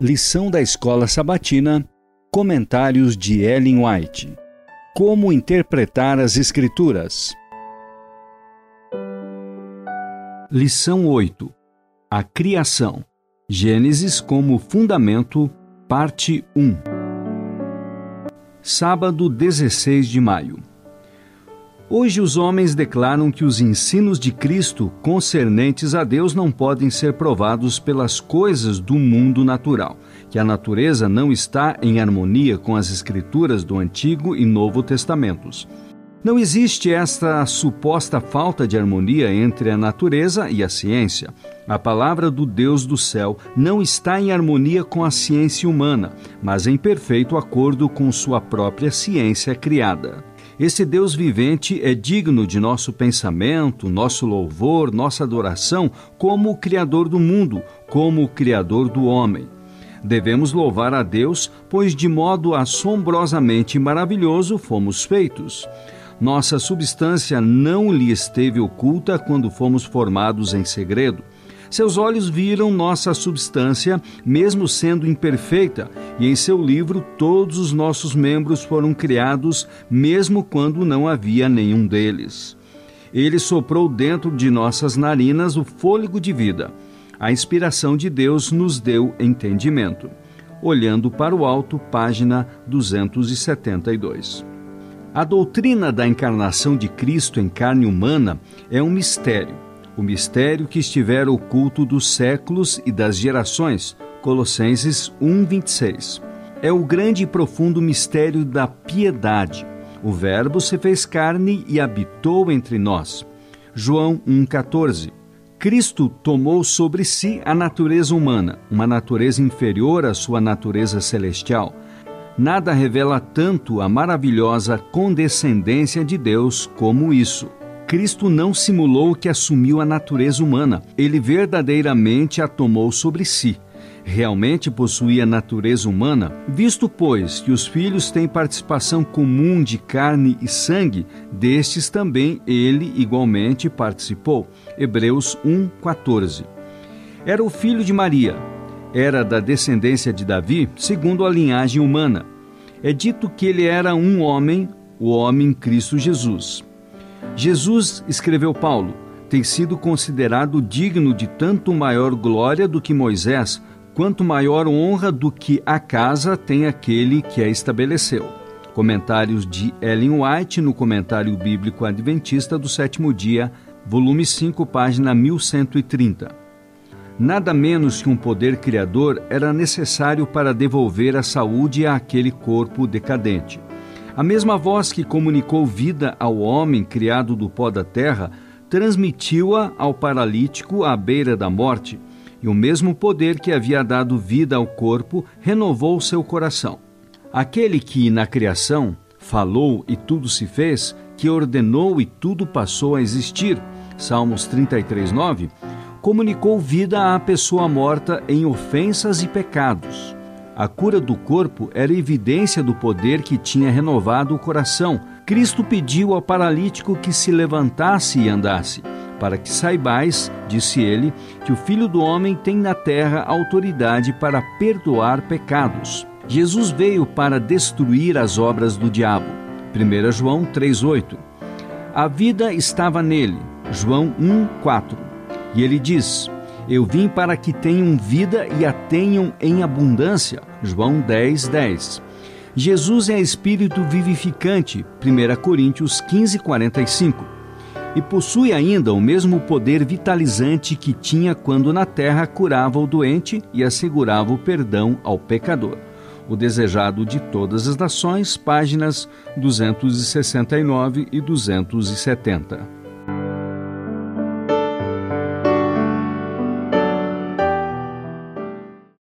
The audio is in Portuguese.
Lição da Escola Sabatina Comentários de Ellen White. Como interpretar as Escrituras? Lição 8 A Criação. Gênesis como Fundamento Parte 1 Sábado 16 de maio Hoje os homens declaram que os ensinos de Cristo concernentes a Deus não podem ser provados pelas coisas do mundo natural, que a natureza não está em harmonia com as escrituras do Antigo e Novo Testamentos. Não existe esta suposta falta de harmonia entre a natureza e a ciência. A palavra do Deus do céu não está em harmonia com a ciência humana, mas em perfeito acordo com sua própria ciência criada. Esse Deus vivente é digno de nosso pensamento, nosso louvor, nossa adoração, como o Criador do mundo, como o Criador do homem. Devemos louvar a Deus, pois de modo assombrosamente maravilhoso fomos feitos. Nossa substância não lhe esteve oculta quando fomos formados em segredo. Seus olhos viram nossa substância, mesmo sendo imperfeita, e em seu livro todos os nossos membros foram criados, mesmo quando não havia nenhum deles. Ele soprou dentro de nossas narinas o fôlego de vida. A inspiração de Deus nos deu entendimento. Olhando para o alto, página 272. A doutrina da encarnação de Cristo em carne humana é um mistério o mistério que estiver oculto dos séculos e das gerações. Colossenses 1:26. É o grande e profundo mistério da piedade. O Verbo se fez carne e habitou entre nós. João 1:14. Cristo tomou sobre si a natureza humana, uma natureza inferior à sua natureza celestial. Nada revela tanto a maravilhosa condescendência de Deus como isso. Cristo não simulou que assumiu a natureza humana, ele verdadeiramente a tomou sobre si. Realmente possuía natureza humana, visto, pois, que os filhos têm participação comum de carne e sangue, destes também ele igualmente participou. Hebreus 1,14. Era o filho de Maria, era da descendência de Davi, segundo a linhagem humana. É dito que ele era um homem, o homem Cristo Jesus. Jesus, escreveu Paulo, tem sido considerado digno de tanto maior glória do que Moisés, quanto maior honra do que a casa tem aquele que a estabeleceu. Comentários de Ellen White no Comentário Bíblico Adventista do Sétimo Dia, volume 5, página 1130. Nada menos que um poder criador era necessário para devolver a saúde àquele corpo decadente. A mesma voz que comunicou vida ao homem criado do pó da terra transmitiu-a ao paralítico à beira da morte, e o mesmo poder que havia dado vida ao corpo renovou seu coração. Aquele que, na criação, falou e tudo se fez, que ordenou e tudo passou a existir, Salmos 33, 9, comunicou vida à pessoa morta em ofensas e pecados. A cura do corpo era evidência do poder que tinha renovado o coração. Cristo pediu ao paralítico que se levantasse e andasse, para que saibais, disse ele, que o Filho do Homem tem na terra autoridade para perdoar pecados. Jesus veio para destruir as obras do diabo. 1 João 3,8 A vida estava nele. João 1,4 E ele diz: eu vim para que tenham vida e a tenham em abundância. João 10, 10. Jesus é espírito vivificante. 1 Coríntios 15, 45. E possui ainda o mesmo poder vitalizante que tinha quando na terra curava o doente e assegurava o perdão ao pecador. O Desejado de Todas as Nações, páginas 269 e 270.